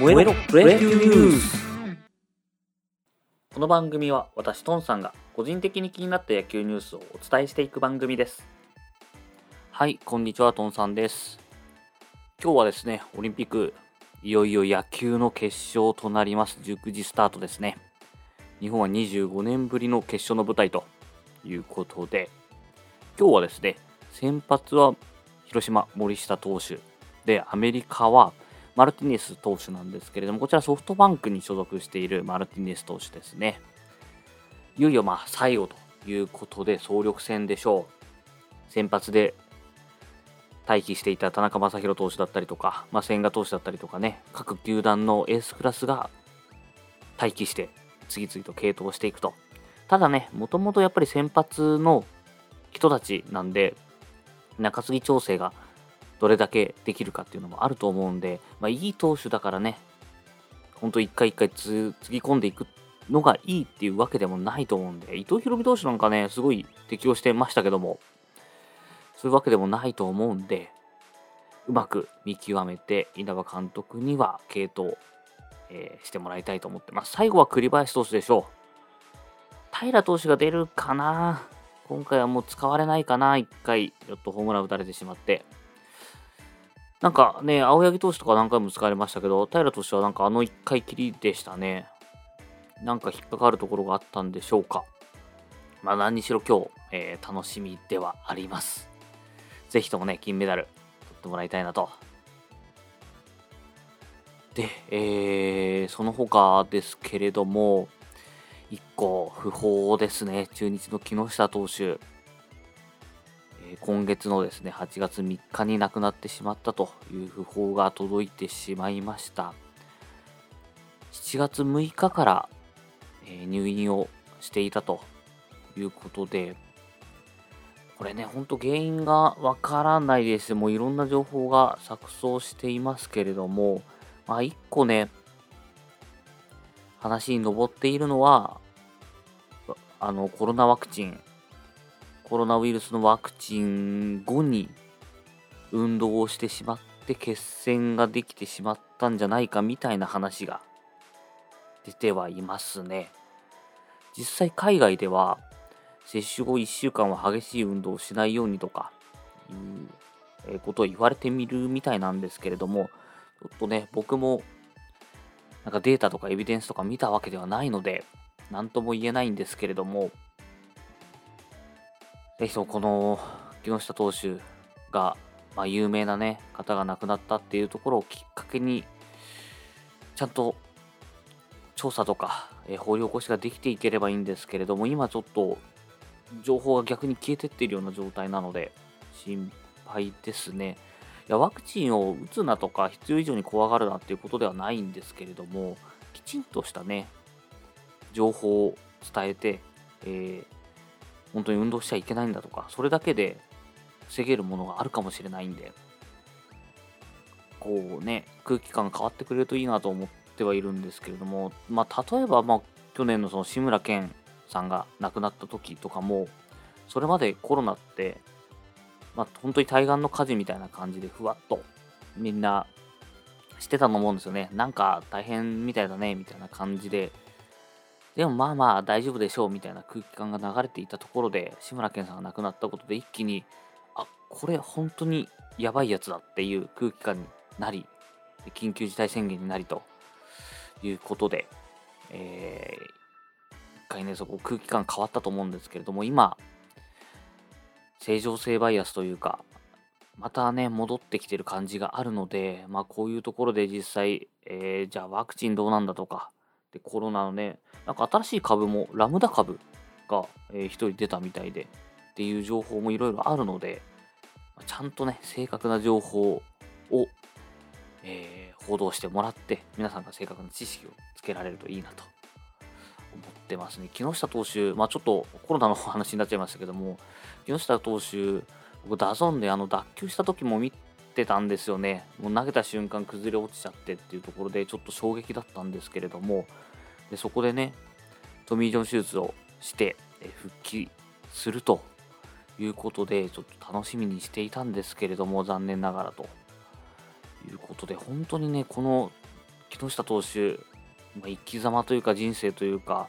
燃えろプロ野球ニュースこの番組は私トンさんが個人的に気になった野球ニュースをお伝えしていく番組です。はいこんにちはトンさんです。今日はですねオリンピックいよいよ野球の決勝となります。19時スタートですね。日本は25年ぶりの決勝の舞台ということで今日はですね先発は広島森下投手。でアメリカはマルティネス投手なんですけれどもこちらソフトバンクに所属しているマルティネス投手ですね。いよいよまあ最後ということで総力戦でしょう。先発で待機していた田中将大投手だったりとか、まあ、千賀投手だったりとかね各球団のエースクラスが待機して次々と継投していくと。ただねもともとやっぱり先発の人たちなんで中継ぎ調整がどれだけできるかっていうのもあると思うんで、まあ、いい投手だからね、ほんと一回一回つぎ込んでいくのがいいっていうわけでもないと思うんで、伊藤博美投手なんかね、すごい適応してましたけども、そういうわけでもないと思うんで、うまく見極めて、稲葉監督には継投、えー、してもらいたいと思ってます。最後は栗林投手でしょう。平投手が出るかな？今回はもう使われないかな ?1 回、ちょっとホームラン打たれてしまって。なんかね、青柳投手とか何回も使われましたけど、平投手はなんかあの1回きりでしたね。なんか引っかかるところがあったんでしょうか。まあ何にしろ今日、えー、楽しみではあります。ぜひともね、金メダル取ってもらいたいなと。で、えー、その他ですけれども、1個不法ですね。中日の木下投手。今月のですね、8月3日に亡くなってしまったという訃報が届いてしまいました。7月6日から、え入院をしていたということで、これね、ほんと原因がわからないです。もういろんな情報が錯綜していますけれども、まあ、1個ね、話に上っているのは、あの、コロナワクチンコロナウイルスのワクチン後に運動をしてしまって血栓ができてしまったんじゃないかみたいな話が出てはいますね。実際海外では接種後1週間は激しい運動をしないようにとかいうことを言われてみるみたいなんですけれどもちょっとね僕もなんかデータとかエビデンスとか見たわけではないので何とも言えないんですけれどもぜひともこの木下投手が、まあ、有名なね、方が亡くなったっていうところをきっかけに、ちゃんと調査とか、えー、掘り起こしができていければいいんですけれども、今ちょっと情報が逆に消えてっているような状態なので、心配ですね。いや、ワクチンを打つなとか、必要以上に怖がるなっていうことではないんですけれども、きちんとしたね、情報を伝えて、えー本当に運動しちゃいけないんだとか、それだけで防げるものがあるかもしれないんで、こうね、空気感変わってくれるといいなと思ってはいるんですけれども、まあ、例えば、まあ、去年のその志村けんさんが亡くなった時とかも、それまでコロナって、まあ、本当に対岸の火事みたいな感じでふわっとみんなしてたと思うんですよね。なんか大変みたいだね、みたいな感じででもまあまあ大丈夫でしょうみたいな空気感が流れていたところで志村けんさんが亡くなったことで一気にあこれ本当にやばいやつだっていう空気感になり緊急事態宣言になりということで、えー、一回ねそこ空気感変わったと思うんですけれども今正常性バイアスというかまたね戻ってきてる感じがあるのでまあこういうところで実際、えー、じゃあワクチンどうなんだとかでコロナのねなんか新しい株もラムダ株が、えー、1人出たみたいでっていう情報もいろいろあるのでちゃんとね正確な情報を、えー、報道してもらって皆さんが正確な知識をつけられるといいなと思ってますね。木下投手まあちょっとコロナの話になっちゃいましたけども木下投手僕ダゾンであの脱臼した時も見てたんですよね。もう投げた瞬間崩れ落ちちゃってっていうところでちょっと衝撃だったんですけれども、でそこでね、トミー・ジョン手術をして復帰するということで、ちょっと楽しみにしていたんですけれども、残念ながらということで、本当にね、この木下投手、まあ、生き様というか人生というか、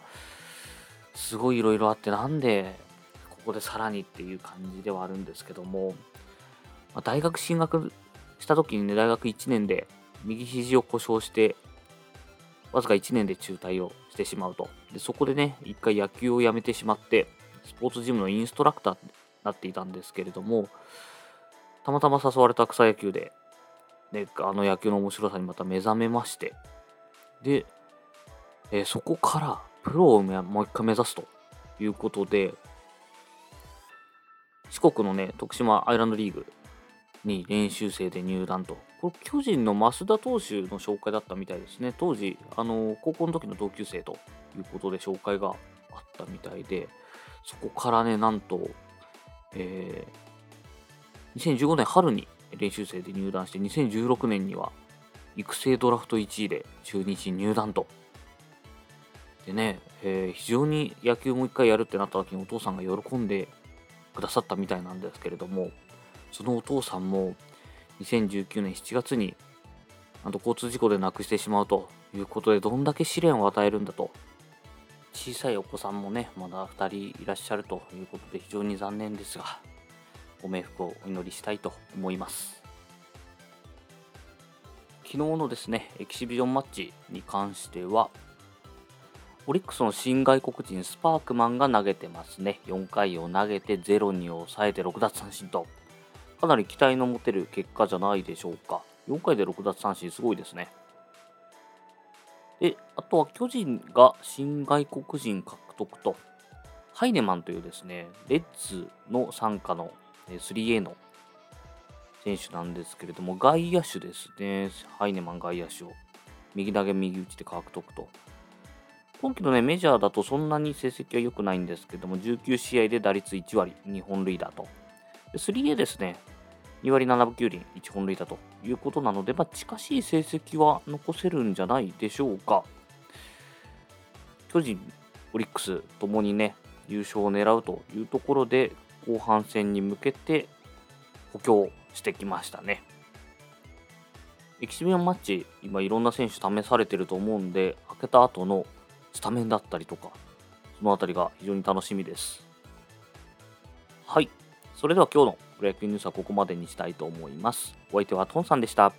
すごいいろいろあって、なんでここでさらにっていう感じではあるんですけども、ま、大学進学した時にね、大学1年で右肘を故障して、わずか1年で中退をしてしまうと。でそこでね、一回野球をやめてしまって、スポーツジムのインストラクターになっていたんですけれども、たまたま誘われた草野球で、ね、あの野球の面白さにまた目覚めまして、で、えー、そこからプロをもう一回目指すということで、四国のね、徳島アイランドリーグに練習生で入団と。これ、巨人の増田投手の紹介だったみたいですね。当時、あの、高校の時の同級生ということで紹介があったみたいで、そこからね、なんと、えー、2015年春に練習生で入団して、2016年には育成ドラフト1位で中日入団と。でね、えー、非常に野球もう一回やるってなった時にお父さんが喜んでくださったみたいなんですけれども、そのお父さんも2019年7月になんと交通事故で亡くしてしまうということでどんだけ試練を与えるんだと。小さいお子さんもねまだ2人いらっしゃるということで非常に残念ですがご冥福をお祈りしたいと思います。昨日のですねエキシビジョンマッチに関してはオリックスの新外国人スパークマンが投げてますね。4回を投げて0に抑えて6奪三振と。かなり期待の持てる結果じゃないでしょうか。4回で6奪三振、すごいですね。で、あとは巨人が新外国人獲得と、ハイネマンというですね、レッズの傘下の 3A の選手なんですけれども、外野手ですね。ハイネマン外野手を右投げ右打ちで獲得と。今季のね、メジャーだとそんなに成績は良くないんですけども、19試合で打率1割、2本塁打と。3A ですね、2割7分9厘、1本塁打ということなので、まあ、近しい成績は残せるんじゃないでしょうか。巨人、オリックスともにね、優勝を狙うというところで、後半戦に向けて補強してきましたね。エキシビアンマッチ、今いろんな選手試されてると思うんで、開けた後のスタメンだったりとか、そのあたりが非常に楽しみです。はい。それでは今日のプロ野球ニュースはここまでにしたいと思います。お相手はトンさんでした。